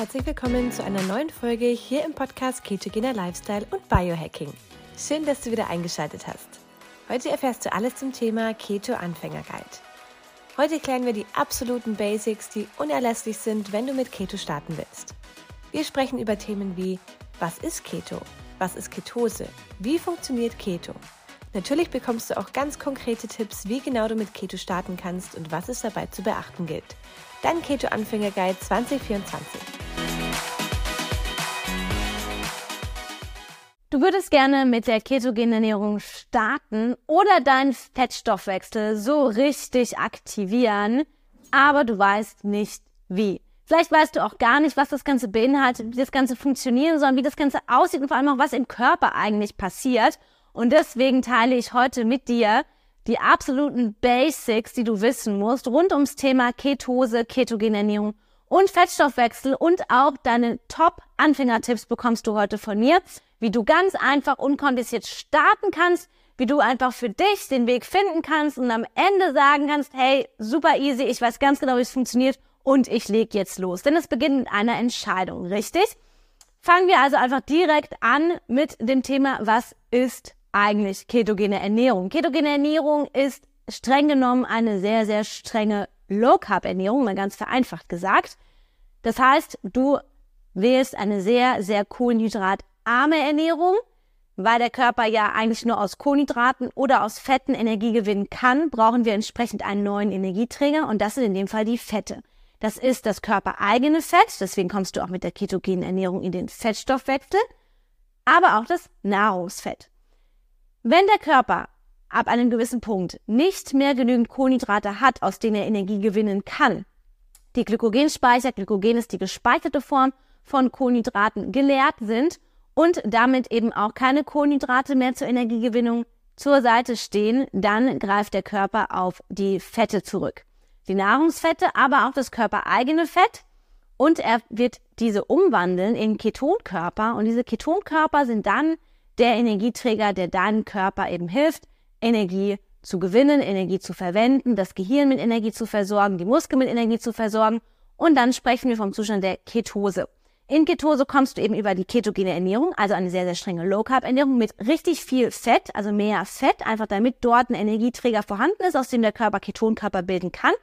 Herzlich willkommen zu einer neuen Folge hier im Podcast Ketogener Lifestyle und Biohacking. Schön, dass du wieder eingeschaltet hast. Heute erfährst du alles zum Thema Keto Anfänger Guide. Heute klären wir die absoluten Basics, die unerlässlich sind, wenn du mit Keto starten willst. Wir sprechen über Themen wie was ist Keto? Was ist Ketose? Wie funktioniert Keto? Natürlich bekommst du auch ganz konkrete Tipps, wie genau du mit Keto starten kannst und was es dabei zu beachten gilt. Dein Keto Anfänger Guide 2024. Du würdest gerne mit der ketogenen Ernährung starten oder deinen Fettstoffwechsel so richtig aktivieren, aber du weißt nicht wie. Vielleicht weißt du auch gar nicht, was das Ganze beinhaltet, wie das Ganze funktionieren soll, wie das Ganze aussieht und vor allem auch, was im Körper eigentlich passiert. Und deswegen teile ich heute mit dir die absoluten Basics, die du wissen musst, rund ums Thema Ketose, ketogene Ernährung und Fettstoffwechsel und auch deine Top-Anfängertipps bekommst du heute von mir wie du ganz einfach unkompliziert starten kannst, wie du einfach für dich den Weg finden kannst und am Ende sagen kannst, hey, super easy, ich weiß ganz genau, wie es funktioniert und ich leg jetzt los. Denn es beginnt mit einer Entscheidung, richtig? Fangen wir also einfach direkt an mit dem Thema, was ist eigentlich ketogene Ernährung? Ketogene Ernährung ist streng genommen eine sehr, sehr strenge Low-Carb-Ernährung, mal ganz vereinfacht gesagt. Das heißt, du wählst eine sehr, sehr Kohlenhydrat arme Ernährung, weil der Körper ja eigentlich nur aus Kohlenhydraten oder aus Fetten Energie gewinnen kann, brauchen wir entsprechend einen neuen Energieträger und das sind in dem Fall die Fette. Das ist das körpereigene Fett, deswegen kommst du auch mit der ketogenen Ernährung in den Fettstoffwechsel, aber auch das Nahrungsfett. Wenn der Körper ab einem gewissen Punkt nicht mehr genügend Kohlenhydrate hat, aus denen er Energie gewinnen kann, die Glykogenspeicher, Glykogen ist die gespeicherte Form von Kohlenhydraten, geleert sind und damit eben auch keine Kohlenhydrate mehr zur Energiegewinnung zur Seite stehen, dann greift der Körper auf die Fette zurück. Die Nahrungsfette, aber auch das körpereigene Fett. Und er wird diese umwandeln in Ketonkörper. Und diese Ketonkörper sind dann der Energieträger, der deinem Körper eben hilft, Energie zu gewinnen, Energie zu verwenden, das Gehirn mit Energie zu versorgen, die Muskeln mit Energie zu versorgen und dann sprechen wir vom Zustand der Ketose. In Ketose kommst du eben über die ketogene Ernährung, also eine sehr, sehr strenge Low-Carb-Ernährung mit richtig viel Fett, also mehr Fett, einfach damit dort ein Energieträger vorhanden ist, aus dem der Körper Ketonkörper bilden kann.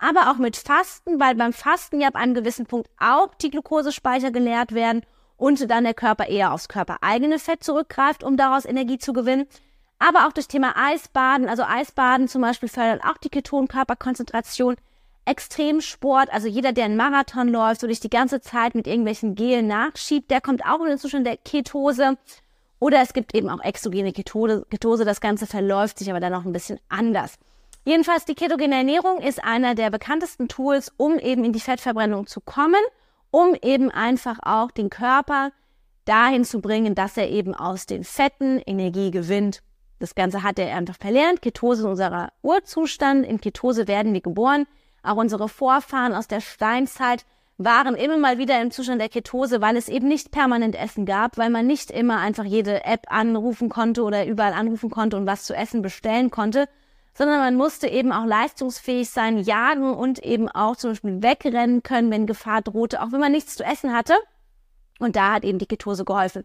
Aber auch mit Fasten, weil beim Fasten ja ab einem gewissen Punkt auch die Glukosespeicher geleert werden und dann der Körper eher aufs körpereigene Fett zurückgreift, um daraus Energie zu gewinnen. Aber auch durch Thema Eisbaden, also Eisbaden zum Beispiel fördert auch die Ketonkörperkonzentration. Extremsport, also jeder, der einen Marathon läuft und sich die ganze Zeit mit irgendwelchen Gelen nachschiebt, der kommt auch in den Zustand der Ketose. Oder es gibt eben auch exogene Ketose. Ketose. Das Ganze verläuft sich aber dann noch ein bisschen anders. Jedenfalls die ketogene Ernährung ist einer der bekanntesten Tools, um eben in die Fettverbrennung zu kommen, um eben einfach auch den Körper dahin zu bringen, dass er eben aus den Fetten Energie gewinnt. Das Ganze hat er einfach verlernt. Ketose ist unser Urzustand. In Ketose werden wir geboren. Auch unsere Vorfahren aus der Steinzeit waren immer mal wieder im Zustand der Ketose, weil es eben nicht permanent Essen gab, weil man nicht immer einfach jede App anrufen konnte oder überall anrufen konnte und was zu essen bestellen konnte, sondern man musste eben auch leistungsfähig sein, jagen und eben auch zum Beispiel wegrennen können, wenn Gefahr drohte, auch wenn man nichts zu essen hatte. Und da hat eben die Ketose geholfen.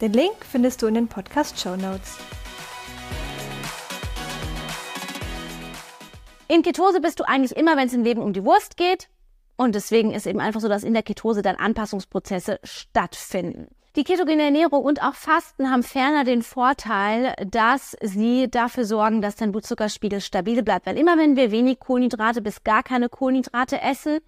Den Link findest du in den Podcast Show Notes. In Ketose bist du eigentlich immer, wenn es im Leben um die Wurst geht. Und deswegen ist eben einfach so, dass in der Ketose dann Anpassungsprozesse stattfinden. Die ketogene Ernährung und auch Fasten haben ferner den Vorteil, dass sie dafür sorgen, dass dein Blutzuckerspiegel stabil bleibt. Weil immer wenn wir wenig Kohlenhydrate bis gar keine Kohlenhydrate essen,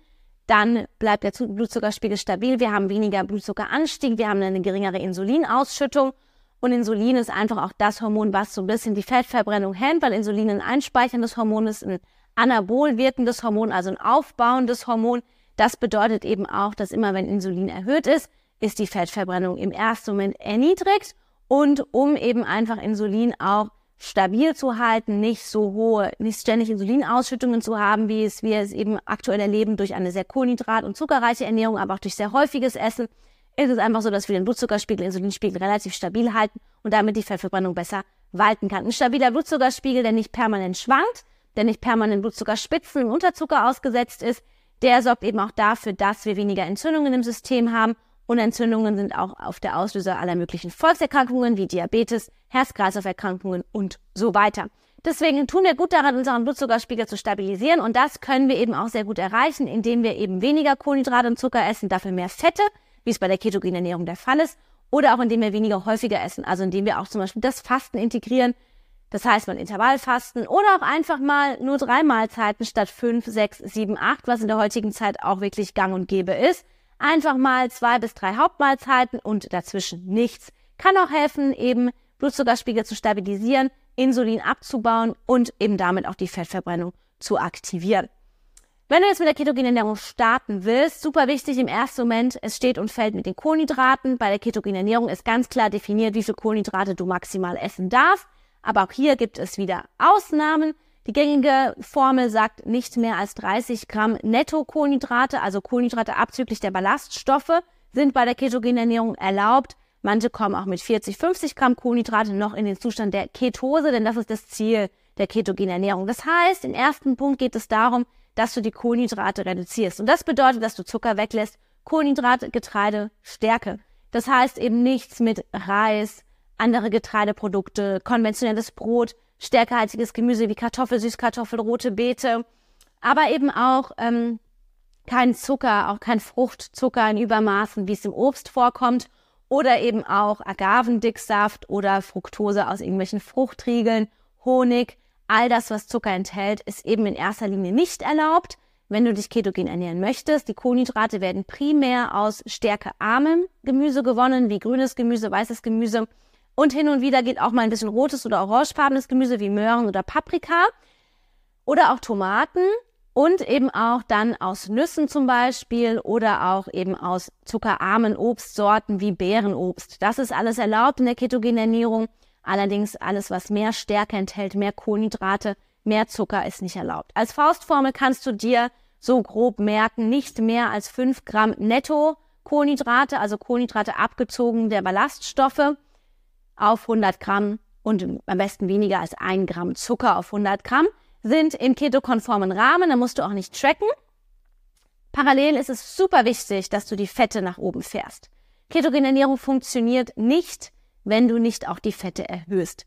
dann bleibt der Blutzuckerspiegel stabil, wir haben weniger Blutzuckeranstieg, wir haben eine geringere Insulinausschüttung Und Insulin ist einfach auch das Hormon, was so ein bisschen die Fettverbrennung hemmt, weil Insulin ein einspeichendes Hormon ist, ein anabol wirkendes Hormon, also ein aufbauendes Hormon. Das bedeutet eben auch, dass immer wenn Insulin erhöht ist, ist die Fettverbrennung im ersten Moment erniedrigt. Und um eben einfach Insulin auch stabil zu halten, nicht so hohe, nicht ständig Insulinausschüttungen zu haben, wie es wir es eben aktuell erleben durch eine sehr kohlenhydrat- und zuckerreiche Ernährung, aber auch durch sehr häufiges Essen, ist es einfach so, dass wir den Blutzuckerspiegel, Insulinspiegel relativ stabil halten und damit die Fettverbrennung besser walten kann. Ein stabiler Blutzuckerspiegel, der nicht permanent schwankt, der nicht permanent Blutzuckerspitzen und Unterzucker ausgesetzt ist, der sorgt eben auch dafür, dass wir weniger Entzündungen im System haben und Entzündungen sind auch auf der Auslöser aller möglichen Volkserkrankungen wie Diabetes, Herz-Kreislauf-Erkrankungen und so weiter. Deswegen tun wir gut daran, unseren Blutzuckerspiegel zu stabilisieren und das können wir eben auch sehr gut erreichen, indem wir eben weniger Kohlenhydrate und Zucker essen, dafür mehr Fette, wie es bei der ketogenen Ernährung der Fall ist, oder auch indem wir weniger häufiger essen, also indem wir auch zum Beispiel das Fasten integrieren, das heißt mal Intervallfasten oder auch einfach mal nur drei Mahlzeiten statt fünf, sechs, sieben, acht, was in der heutigen Zeit auch wirklich gang und gäbe ist. Einfach mal zwei bis drei Hauptmahlzeiten und dazwischen nichts. Kann auch helfen, eben Blutzuckerspiegel zu stabilisieren, Insulin abzubauen und eben damit auch die Fettverbrennung zu aktivieren. Wenn du jetzt mit der ketogenen Ernährung starten willst, super wichtig im ersten Moment, es steht und fällt mit den Kohlenhydraten. Bei der ketogenen Ernährung ist ganz klar definiert, wie viel Kohlenhydrate du maximal essen darfst. Aber auch hier gibt es wieder Ausnahmen. Die gängige Formel sagt nicht mehr als 30 Gramm Netto-Kohlenhydrate, also Kohlenhydrate abzüglich der Ballaststoffe, sind bei der ketogenen Ernährung erlaubt. Manche kommen auch mit 40, 50 Gramm Kohlenhydrate noch in den Zustand der Ketose, denn das ist das Ziel der ketogenen Ernährung. Das heißt, im ersten Punkt geht es darum, dass du die Kohlenhydrate reduzierst. Und das bedeutet, dass du Zucker weglässt, Kohlenhydrate, Getreide, Stärke. Das heißt eben nichts mit Reis, andere Getreideprodukte, konventionelles Brot, stärkehaltiges Gemüse wie Kartoffel, Süßkartoffel, rote Beete, aber eben auch ähm, kein Zucker, auch kein Fruchtzucker in Übermaßen, wie es im Obst vorkommt, oder eben auch Agavendicksaft oder Fructose aus irgendwelchen Fruchtriegeln, Honig. All das, was Zucker enthält, ist eben in erster Linie nicht erlaubt, wenn du dich ketogen ernähren möchtest. Die Kohlenhydrate werden primär aus stärkearmem Gemüse gewonnen, wie grünes Gemüse, weißes Gemüse und hin und wieder geht auch mal ein bisschen rotes oder orangefarbenes Gemüse wie Möhren oder Paprika oder auch Tomaten und eben auch dann aus Nüssen zum Beispiel oder auch eben aus zuckerarmen Obstsorten wie Beerenobst. Das ist alles erlaubt in der ketogenen Ernährung. Allerdings alles, was mehr Stärke enthält, mehr Kohlenhydrate, mehr Zucker ist nicht erlaubt. Als Faustformel kannst du dir so grob merken, nicht mehr als fünf Gramm netto Kohlenhydrate, also Kohlenhydrate abgezogen der Ballaststoffe auf 100 Gramm und am besten weniger als ein Gramm Zucker auf 100 Gramm sind im ketokonformen Rahmen. Da musst du auch nicht tracken. Parallel ist es super wichtig, dass du die Fette nach oben fährst. Ketogene Ernährung funktioniert nicht, wenn du nicht auch die Fette erhöhst.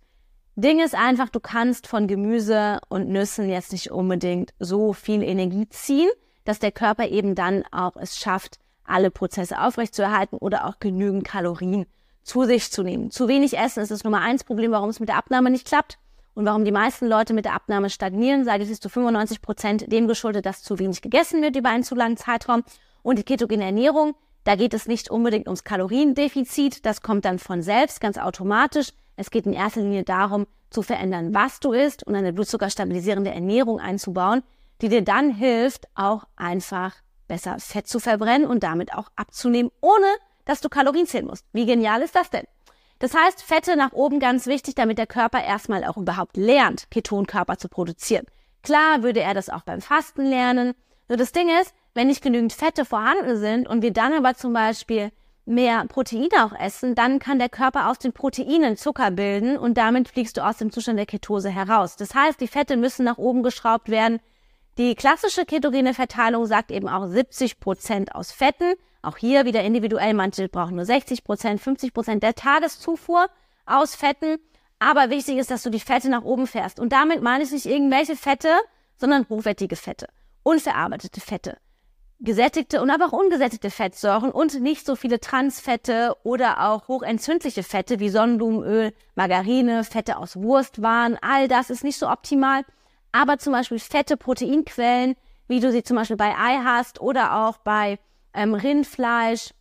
Ding ist einfach, du kannst von Gemüse und Nüssen jetzt nicht unbedingt so viel Energie ziehen, dass der Körper eben dann auch es schafft, alle Prozesse aufrechtzuerhalten oder auch genügend Kalorien zu sich zu nehmen. Zu wenig Essen ist das Nummer eins Problem, warum es mit der Abnahme nicht klappt und warum die meisten Leute mit der Abnahme stagnieren. Sage ich, ist zu 95 Prozent dem geschuldet, dass zu wenig gegessen wird über einen zu langen Zeitraum. Und die ketogene Ernährung, da geht es nicht unbedingt ums Kaloriendefizit, das kommt dann von selbst, ganz automatisch. Es geht in erster Linie darum, zu verändern, was du isst und eine blutzuckerstabilisierende Ernährung einzubauen, die dir dann hilft, auch einfach besser Fett zu verbrennen und damit auch abzunehmen, ohne dass du Kalorien zählen musst. Wie genial ist das denn? Das heißt, Fette nach oben ganz wichtig, damit der Körper erstmal auch überhaupt lernt, Ketonkörper zu produzieren. Klar würde er das auch beim Fasten lernen. Nur das Ding ist, wenn nicht genügend Fette vorhanden sind und wir dann aber zum Beispiel mehr Proteine auch essen, dann kann der Körper aus den Proteinen Zucker bilden und damit fliegst du aus dem Zustand der Ketose heraus. Das heißt, die Fette müssen nach oben geschraubt werden. Die klassische ketogene Verteilung sagt eben auch 70 Prozent aus Fetten, auch hier wieder individuell, manche brauchen nur 60 Prozent, 50 Prozent der Tageszufuhr aus Fetten. Aber wichtig ist, dass du die Fette nach oben fährst. Und damit meine ich nicht irgendwelche Fette, sondern hochwertige Fette, unverarbeitete Fette, gesättigte und aber auch ungesättigte Fettsäuren und nicht so viele Transfette oder auch hochentzündliche Fette wie Sonnenblumenöl, Margarine, Fette aus Wurstwaren. All das ist nicht so optimal. Aber zum Beispiel fette Proteinquellen, wie du sie zum Beispiel bei Ei hast oder auch bei ähm, Rindfleisch,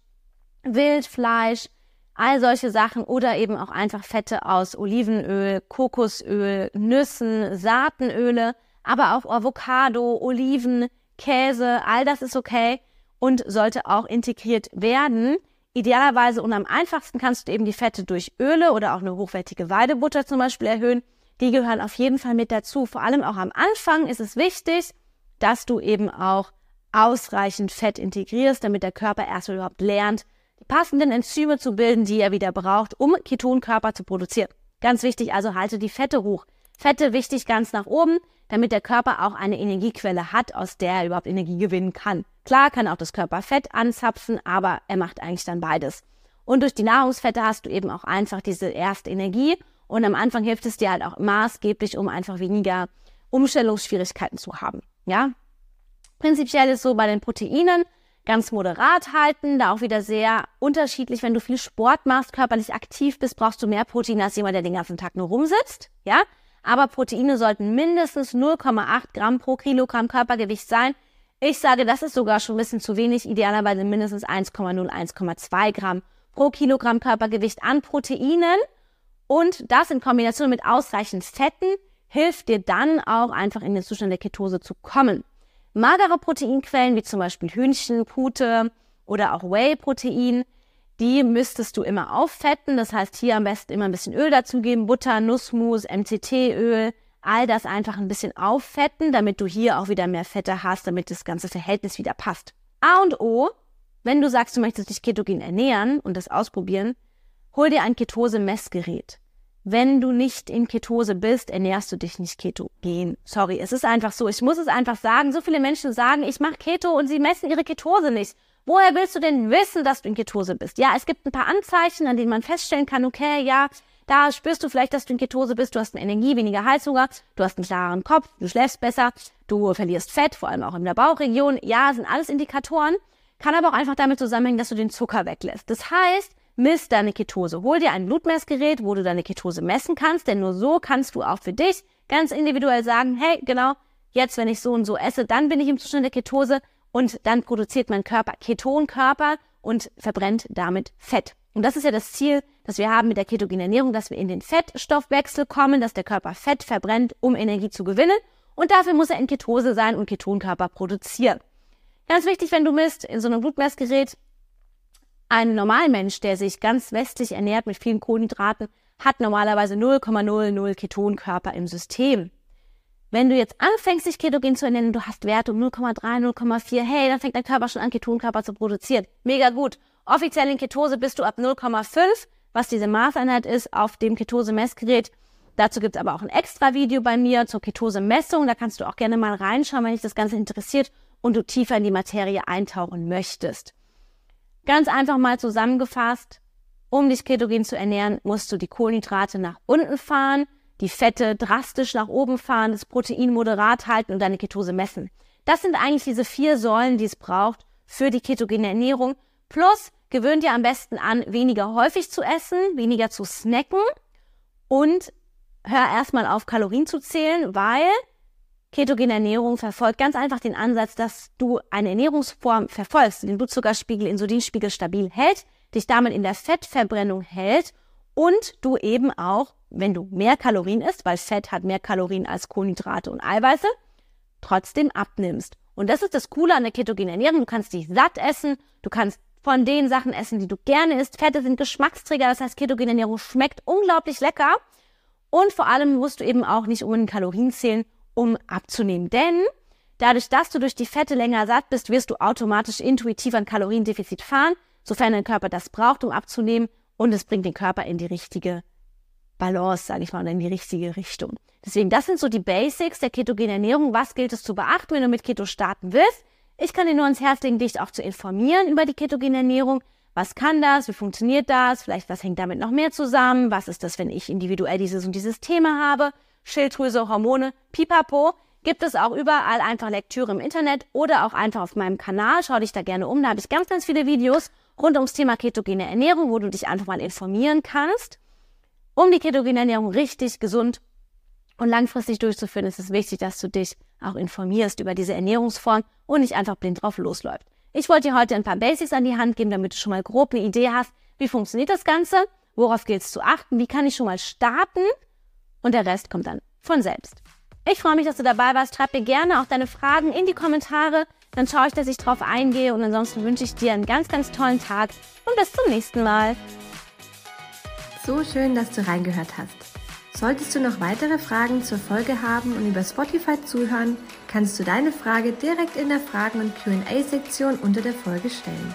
Wildfleisch, all solche Sachen oder eben auch einfach Fette aus Olivenöl, Kokosöl, Nüssen, Saatenöle, aber auch Avocado, Oliven, Käse, all das ist okay und sollte auch integriert werden. Idealerweise und am einfachsten kannst du eben die Fette durch Öle oder auch eine hochwertige Weidebutter zum Beispiel erhöhen. Die gehören auf jeden Fall mit dazu. Vor allem auch am Anfang ist es wichtig, dass du eben auch ausreichend Fett integrierst, damit der Körper erst überhaupt lernt, die passenden Enzyme zu bilden, die er wieder braucht, um Ketonkörper zu produzieren. Ganz wichtig, also halte die Fette hoch. Fette wichtig ganz nach oben, damit der Körper auch eine Energiequelle hat, aus der er überhaupt Energie gewinnen kann. Klar kann auch das Körperfett anzapfen, aber er macht eigentlich dann beides. Und durch die Nahrungsfette hast du eben auch einfach diese erste Energie und am Anfang hilft es dir halt auch maßgeblich, um einfach weniger Umstellungsschwierigkeiten zu haben. Ja? Prinzipiell ist so bei den Proteinen ganz moderat halten, da auch wieder sehr unterschiedlich. Wenn du viel Sport machst, körperlich aktiv bist, brauchst du mehr Protein als jemand, der den ganzen Tag nur rumsitzt. Ja? Aber Proteine sollten mindestens 0,8 Gramm pro Kilogramm Körpergewicht sein. Ich sage, das ist sogar schon ein bisschen zu wenig, idealerweise mindestens 1,0, 1,2 Gramm pro Kilogramm Körpergewicht an Proteinen. Und das in Kombination mit ausreichend Fetten hilft dir dann auch einfach in den Zustand der Ketose zu kommen. Magere Proteinquellen wie zum Beispiel Hühnchen, Pute oder auch Whey-Protein, die müsstest du immer auffetten. Das heißt, hier am besten immer ein bisschen Öl dazugeben, Butter, Nussmus, MCT-Öl, all das einfach ein bisschen auffetten, damit du hier auch wieder mehr Fette hast, damit das ganze Verhältnis wieder passt. A und O, wenn du sagst, du möchtest dich ketogen ernähren und das ausprobieren, hol dir ein Ketose-Messgerät. Wenn du nicht in Ketose bist, ernährst du dich nicht ketogen. Sorry, es ist einfach so. Ich muss es einfach sagen. So viele Menschen sagen, ich mache Keto und sie messen ihre Ketose nicht. Woher willst du denn wissen, dass du in Ketose bist? Ja, es gibt ein paar Anzeichen, an denen man feststellen kann, okay, ja, da spürst du vielleicht, dass du in Ketose bist, du hast mehr Energie, weniger Heißhunger, du hast einen klaren Kopf, du schläfst besser, du verlierst Fett, vor allem auch in der Bauchregion. Ja, sind alles Indikatoren, kann aber auch einfach damit zusammenhängen, dass du den Zucker weglässt. Das heißt, misst deine Ketose. Hol dir ein Blutmessgerät, wo du deine Ketose messen kannst, denn nur so kannst du auch für dich ganz individuell sagen, hey, genau, jetzt, wenn ich so und so esse, dann bin ich im Zustand der Ketose und dann produziert mein Körper Ketonkörper und verbrennt damit Fett. Und das ist ja das Ziel, das wir haben mit der ketogenen Ernährung, dass wir in den Fettstoffwechsel kommen, dass der Körper Fett verbrennt, um Energie zu gewinnen. Und dafür muss er in Ketose sein und Ketonkörper produzieren. Ganz wichtig, wenn du misst, in so einem Blutmessgerät ein Normalmensch, der sich ganz westlich ernährt mit vielen Kohlenhydraten, hat normalerweise 0,00 Ketonkörper im System. Wenn du jetzt anfängst, dich ketogen zu ernähren, du hast Werte um 0,3, 0,4, hey, dann fängt dein Körper schon an, Ketonkörper zu produzieren. Mega gut. Offiziell in Ketose bist du ab 0,5, was diese Maßeinheit ist, auf dem Ketose-Messgerät. Dazu gibt's aber auch ein extra Video bei mir zur Ketose-Messung. Da kannst du auch gerne mal reinschauen, wenn dich das Ganze interessiert und du tiefer in die Materie eintauchen möchtest. Ganz einfach mal zusammengefasst, um dich ketogen zu ernähren, musst du die Kohlenhydrate nach unten fahren, die Fette drastisch nach oben fahren, das Protein moderat halten und deine Ketose messen. Das sind eigentlich diese vier Säulen, die es braucht für die ketogene Ernährung. Plus gewöhn dir am besten an, weniger häufig zu essen, weniger zu snacken und hör erstmal auf, Kalorien zu zählen, weil Ketogene Ernährung verfolgt ganz einfach den Ansatz, dass du eine Ernährungsform verfolgst, den Blutzuckerspiegel, Insulinspiegel stabil hält, dich damit in der Fettverbrennung hält und du eben auch, wenn du mehr Kalorien isst, weil Fett hat mehr Kalorien als Kohlenhydrate und Eiweiße, trotzdem abnimmst. Und das ist das Coole an der ketogenen Ernährung. Du kannst dich satt essen, du kannst von den Sachen essen, die du gerne isst. Fette sind Geschmacksträger, das heißt, ketogene Ernährung schmeckt unglaublich lecker. Und vor allem musst du eben auch nicht unbedingt Kalorien zählen um abzunehmen. Denn dadurch, dass du durch die Fette länger satt bist, wirst du automatisch intuitiv ein Kaloriendefizit fahren, sofern dein Körper das braucht, um abzunehmen. Und es bringt den Körper in die richtige Balance, sage ich mal, oder in die richtige Richtung. Deswegen, das sind so die Basics der ketogenen Ernährung. Was gilt es zu beachten, wenn du mit Keto starten willst? Ich kann dir nur ans Herz legen, dich auch zu informieren über die ketogene Ernährung. Was kann das? Wie funktioniert das? Vielleicht, was hängt damit noch mehr zusammen? Was ist das, wenn ich individuell dieses und dieses Thema habe? Schilddrüse, Hormone, pipapo. Gibt es auch überall einfach Lektüre im Internet oder auch einfach auf meinem Kanal. Schau dich da gerne um. Da habe ich ganz, ganz viele Videos rund ums Thema ketogene Ernährung, wo du dich einfach mal informieren kannst. Um die ketogene Ernährung richtig gesund und langfristig durchzuführen, ist es wichtig, dass du dich auch informierst über diese Ernährungsform und nicht einfach blind drauf losläuft. Ich wollte dir heute ein paar Basics an die Hand geben, damit du schon mal grob eine Idee hast, wie funktioniert das Ganze, worauf gilt es zu achten, wie kann ich schon mal starten und der Rest kommt dann von selbst. Ich freue mich, dass du dabei warst. Schreib mir gerne auch deine Fragen in die Kommentare. Dann schaue ich, dass ich drauf eingehe. Und ansonsten wünsche ich dir einen ganz, ganz tollen Tag und bis zum nächsten Mal. So schön, dass du reingehört hast. Solltest du noch weitere Fragen zur Folge haben und über Spotify zuhören, kannst du deine Frage direkt in der Fragen- und QA-Sektion unter der Folge stellen.